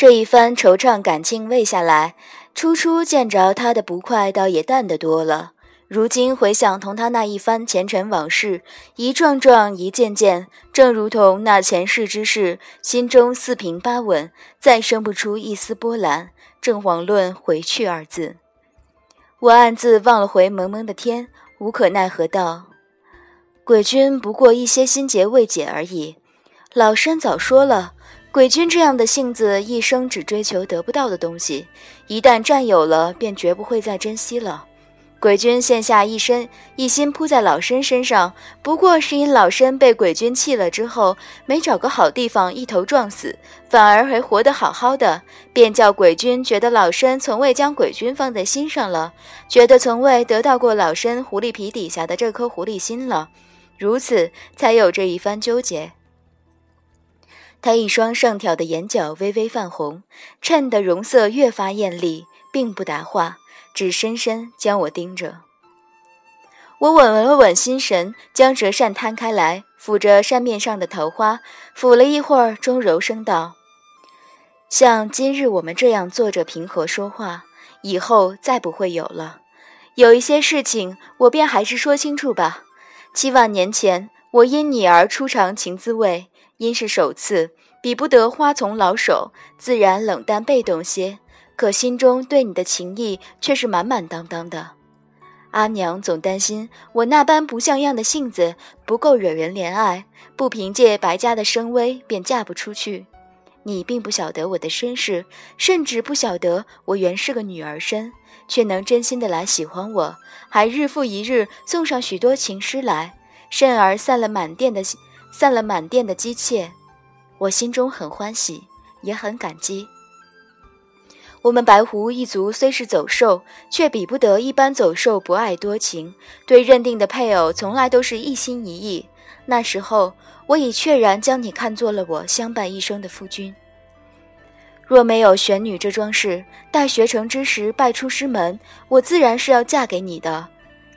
这一番惆怅感情未下来，初初见着他的不快，倒也淡得多了。如今回想同他那一番前尘往事，一幢幢，一件件，正如同那前世之事，心中四平八稳，再生不出一丝波澜，正遑论回去二字。我暗自望了回蒙蒙的天，无可奈何道：“鬼君不过一些心结未解而已。老身早说了，鬼君这样的性子，一生只追求得不到的东西，一旦占有了，便绝不会再珍惜了。”鬼君现下一身一心扑在老身身上，不过是因老身被鬼君气了之后，没找个好地方一头撞死，反而还活得好好的，便叫鬼君觉得老身从未将鬼君放在心上了，觉得从未得到过老身狐狸皮底下的这颗狐狸心了，如此才有这一番纠结。他一双上挑的眼角微微泛红，衬得容色越发艳丽，并不答话。只深深将我盯着。我稳了稳心神，将折扇摊开来，抚着扇面上的桃花，抚了一会儿，终柔声道：“像今日我们这样坐着平和说话，以后再不会有了。有一些事情，我便还是说清楚吧。七万年前，我因你而初尝情滋味，因是首次，比不得花丛老手，自然冷淡被动些。”可心中对你的情意却是满满当当的。阿娘总担心我那般不像样的性子不够惹人怜爱，不凭借白家的声威便嫁不出去。你并不晓得我的身世，甚至不晓得我原是个女儿身，却能真心的来喜欢我，还日复一日送上许多情诗来，甚而散了满店的散了满店的姬妾。我心中很欢喜，也很感激。我们白狐一族虽是走兽，却比不得一般走兽不爱多情，对认定的配偶从来都是一心一意。那时候，我已确然将你看作了我相伴一生的夫君。若没有玄女这桩事，待学成之时拜出师门，我自然是要嫁给你的。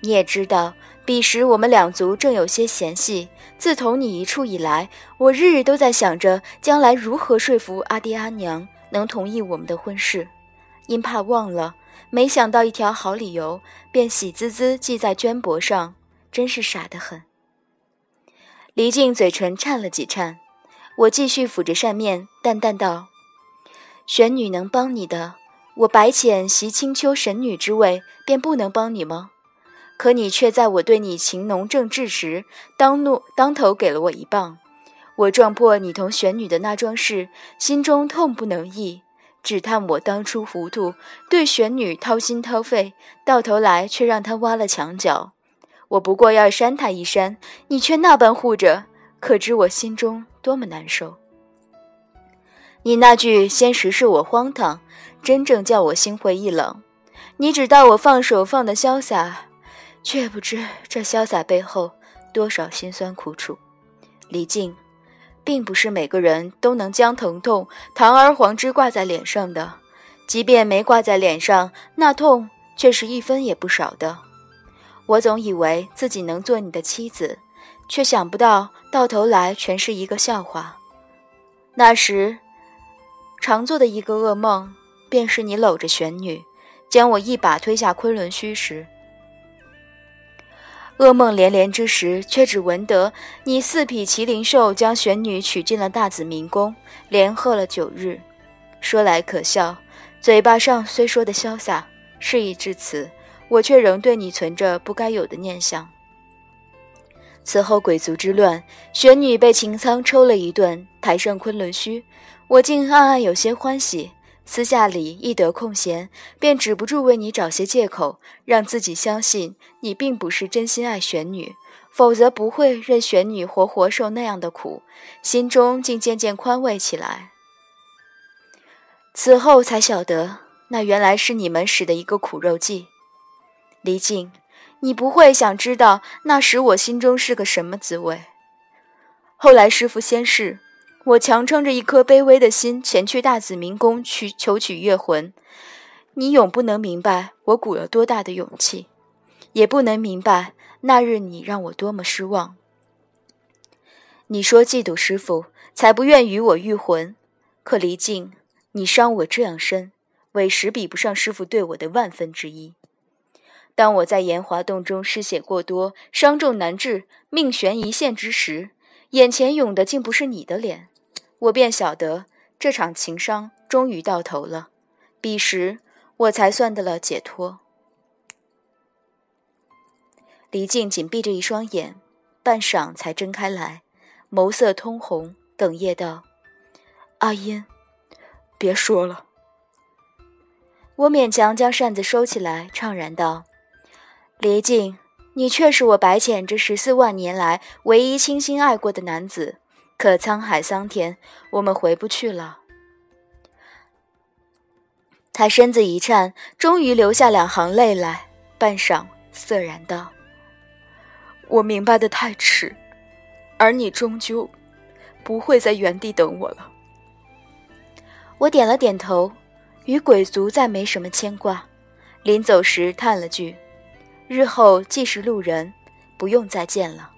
你也知道，彼时我们两族正有些嫌隙。自同你一处以来，我日日都在想着将来如何说服阿爹阿娘。能同意我们的婚事，因怕忘了，没想到一条好理由，便喜滋滋记在绢帛上，真是傻得很。黎静嘴唇颤了几颤，我继续抚着扇面，淡淡道：“玄女能帮你的，我白浅袭青丘神女之位，便不能帮你吗？可你却在我对你情浓正炽时，当怒当头给了我一棒。”我撞破你同玄女的那桩事，心中痛不能抑，只叹我当初糊涂，对玄女掏心掏肺，到头来却让她挖了墙角。我不过要扇她一扇，你却那般护着，可知我心中多么难受。你那句“先时是我荒唐”，真正叫我心灰意冷。你只道我放手放得潇洒，却不知这潇洒背后多少辛酸苦楚。李静。并不是每个人都能将疼痛堂而皇之挂在脸上的，即便没挂在脸上，那痛却是一分也不少的。我总以为自己能做你的妻子，却想不到到头来全是一个笑话。那时，常做的一个噩梦，便是你搂着玄女，将我一把推下昆仑虚时。噩梦连连之时，却只闻得你四匹麒麟兽将玄女娶进了大紫明宫，连喝了九日。说来可笑，嘴巴上虽说的潇洒，事已至此，我却仍对你存着不该有的念想。此后鬼族之乱，玄女被秦苍抽了一顿，抬上昆仑虚，我竟暗暗有些欢喜。私下里一得空闲，便止不住为你找些借口，让自己相信你并不是真心爱玄女，否则不会任玄女活活受那样的苦，心中竟渐渐宽慰起来。此后才晓得，那原来是你们使的一个苦肉计。离静，你不会想知道那时我心中是个什么滋味。后来师傅仙逝。我强撑着一颗卑微的心前去大紫明宫去求取月魂，你永不能明白我鼓了多大的勇气，也不能明白那日你让我多么失望。你说嫉妒师傅才不愿与我玉魂，可离境，你伤我这样深，委实比不上师傅对我的万分之一。当我在炎华洞中失血过多、伤重难治、命悬一线之时，眼前涌的竟不是你的脸，我便晓得这场情伤终于到头了。彼时，我才算得了解脱。黎静紧闭着一双眼，半晌才睁开来，眸色通红，哽咽道：“阿音，别说了。”我勉强将扇子收起来，怅然道。黎静，你却是我白浅这十四万年来唯一倾心爱过的男子，可沧海桑田，我们回不去了。他身子一颤，终于流下两行泪来，半晌涩然道：“我明白的太迟，而你终究不会在原地等我了。”我点了点头，与鬼族再没什么牵挂。临走时叹了句。日后既是路人，不用再见了，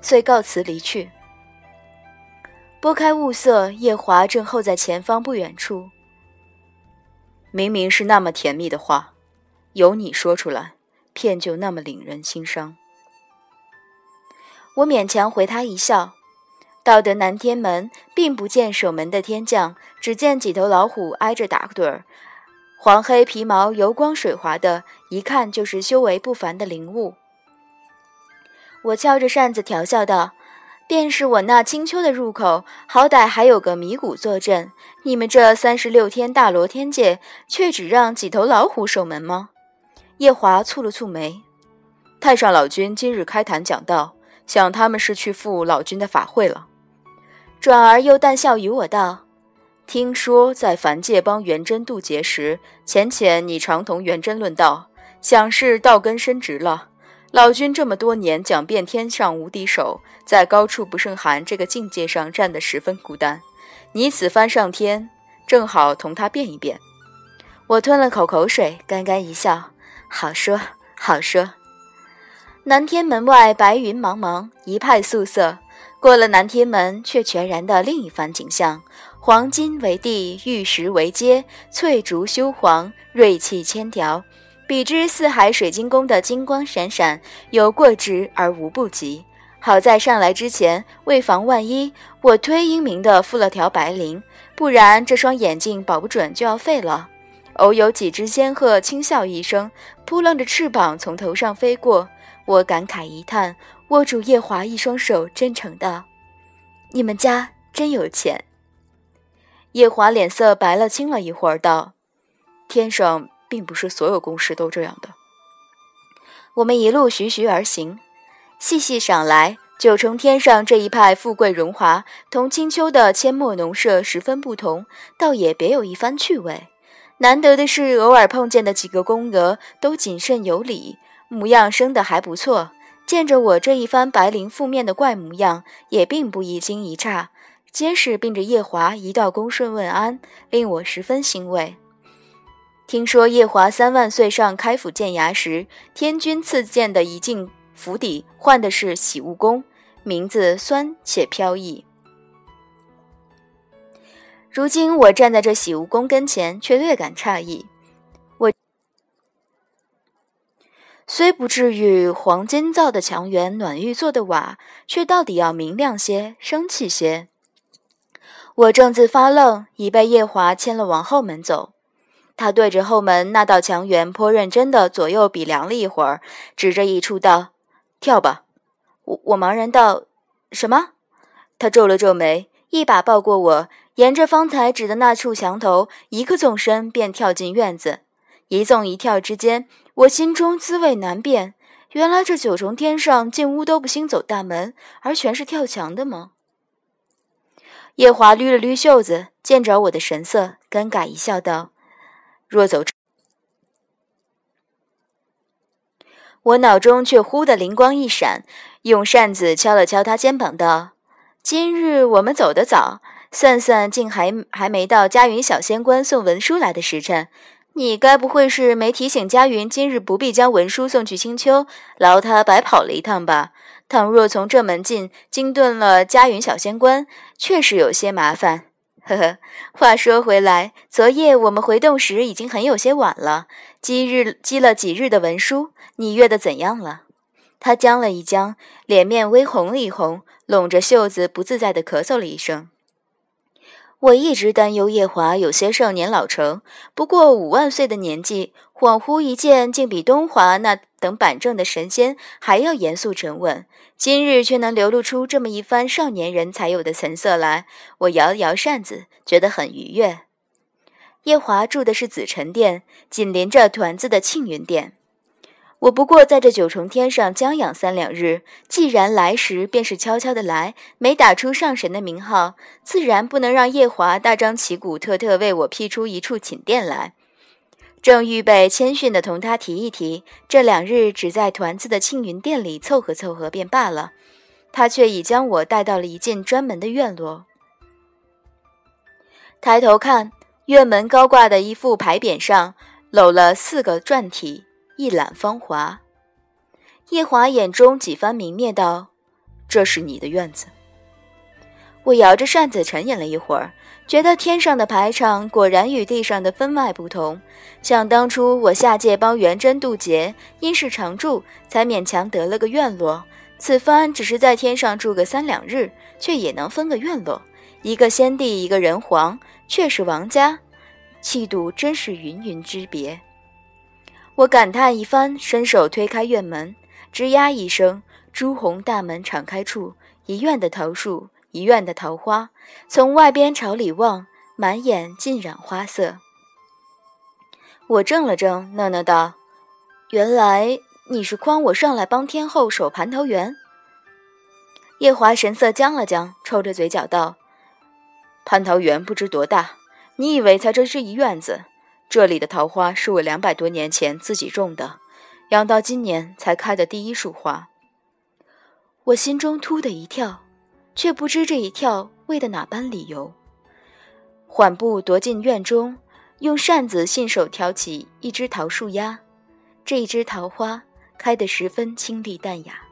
遂告辞离去。拨开雾色，夜华正候在前方不远处。明明是那么甜蜜的话，由你说出来，片就那么令人心伤。我勉强回他一笑。到得南天门，并不见守门的天将，只见几头老虎挨着打盹儿。黄黑皮毛油光水滑的，一看就是修为不凡的灵物。我敲着扇子调笑道：“便是我那青丘的入口，好歹还有个迷谷坐镇。你们这三十六天大罗天界，却只让几头老虎守门吗？”夜华蹙了蹙眉。太上老君今日开坛讲道，想他们是去赴老君的法会了。转而又淡笑与我道。听说在凡界帮元贞渡劫时，浅浅你常同元贞论道，想是道根深植了。老君这么多年讲遍天上无敌手，在高处不胜寒这个境界上站得十分孤单。你此番上天，正好同他辩一辩。我吞了口口水，干干一笑，好说好说。南天门外白云茫茫，一派素色。过了南天门，却全然的另一番景象。黄金为地，玉石为阶，翠竹修黄，瑞气千条。比之四海水晶宫的金光闪闪，有过之而无不及。好在上来之前，为防万一，我忒英明的附了条白绫，不然这双眼镜保不准就要废了。偶有几只仙鹤轻笑一声，扑棱着翅膀从头上飞过，我感慨一叹，握住夜华一双手，真诚道：“你们家真有钱。”夜华脸色白了，青了一会儿，道：“天上并不是所有宫室都这样的。”我们一路徐徐而行，细细赏来，九重天上这一派富贵荣华，同青丘的阡陌农舍十分不同，倒也别有一番趣味。难得的是，偶尔碰见的几个宫娥都谨慎有礼，模样生得还不错。见着我这一番白绫覆面的怪模样，也并不一惊一乍。皆是并着夜华一道恭顺问安，令我十分欣慰。听说夜华三万岁上开府建衙时，天君赐剑的一进府邸换的是喜悟宫，名字酸且飘逸。如今我站在这喜悟宫跟前，却略感诧异。我虽不至于黄金造的墙垣、暖玉做的瓦，却到底要明亮些、生气些。我正自发愣，已被夜华牵了往后门走。他对着后门那道墙垣颇认真的左右比量了一会儿，指着一处道：“跳吧。”我我茫然道：“什么？”他皱了皱眉，一把抱过我，沿着方才指的那处墙头，一个纵身便跳进院子。一纵一跳之间，我心中滋味难辨。原来这九重天上进屋都不兴走大门，而全是跳墙的吗？夜华捋了捋袖子，见着我的神色，尴尬一笑，道：“若走。”我脑中却忽的灵光一闪，用扇子敲了敲他肩膀，道：“今日我们走得早，算算，竟还还没到嘉云小仙官送文书来的时辰。你该不会是没提醒嘉云，今日不必将文书送去青丘，劳他白跑了一趟吧？”倘若从这门进惊顿了嘉云小仙官，确实有些麻烦。呵呵，话说回来，昨夜我们回洞时已经很有些晚了，积日积了几日的文书，你阅的怎样了？他僵了一僵，脸面微红了一红，拢着袖子，不自在的咳嗽了一声。我一直担忧夜华有些少年老成，不过五万岁的年纪，恍惚一见，竟比东华那等板正的神仙还要严肃沉稳。今日却能流露出这么一番少年人才有的神色来，我摇了摇扇子，觉得很愉悦。夜华住的是紫宸殿，紧邻着团子的庆云殿。我不过在这九重天上将养三两日，既然来时便是悄悄的来，没打出上神的名号，自然不能让夜华大张旗鼓，特特为我辟出一处寝殿来。正预备谦逊的同他提一提，这两日只在团子的庆云殿里凑合凑合便罢了，他却已将我带到了一间专门的院落。抬头看，院门高挂的一副牌匾上，镂了四个篆体。一览芳华，夜华眼中几番明灭，道：“这是你的院子。”我摇着扇子沉吟了一会儿，觉得天上的排场果然与地上的分外不同。想当初我下界帮元贞渡劫，因是常住，才勉强得了个院落。此番只是在天上住个三两日，却也能分个院落。一个先帝，一个人皇，却是王家，气度真是云云之别。我感叹一番，伸手推开院门，吱呀一声，朱红大门敞开处，一院的桃树，一院的桃花，从外边朝里望，满眼尽染花色。我怔了怔，讷讷道：“原来你是诓我上来帮天后守蟠桃园。”夜华神色僵了僵，抽着嘴角道：“蟠桃园不知多大，你以为才这是一院子？”这里的桃花是我两百多年前自己种的，养到今年才开的第一束花。我心中突的一跳，却不知这一跳为的哪般理由。缓步踱进院中，用扇子信手挑起一只桃树丫，这一枝桃花开得十分清丽淡雅。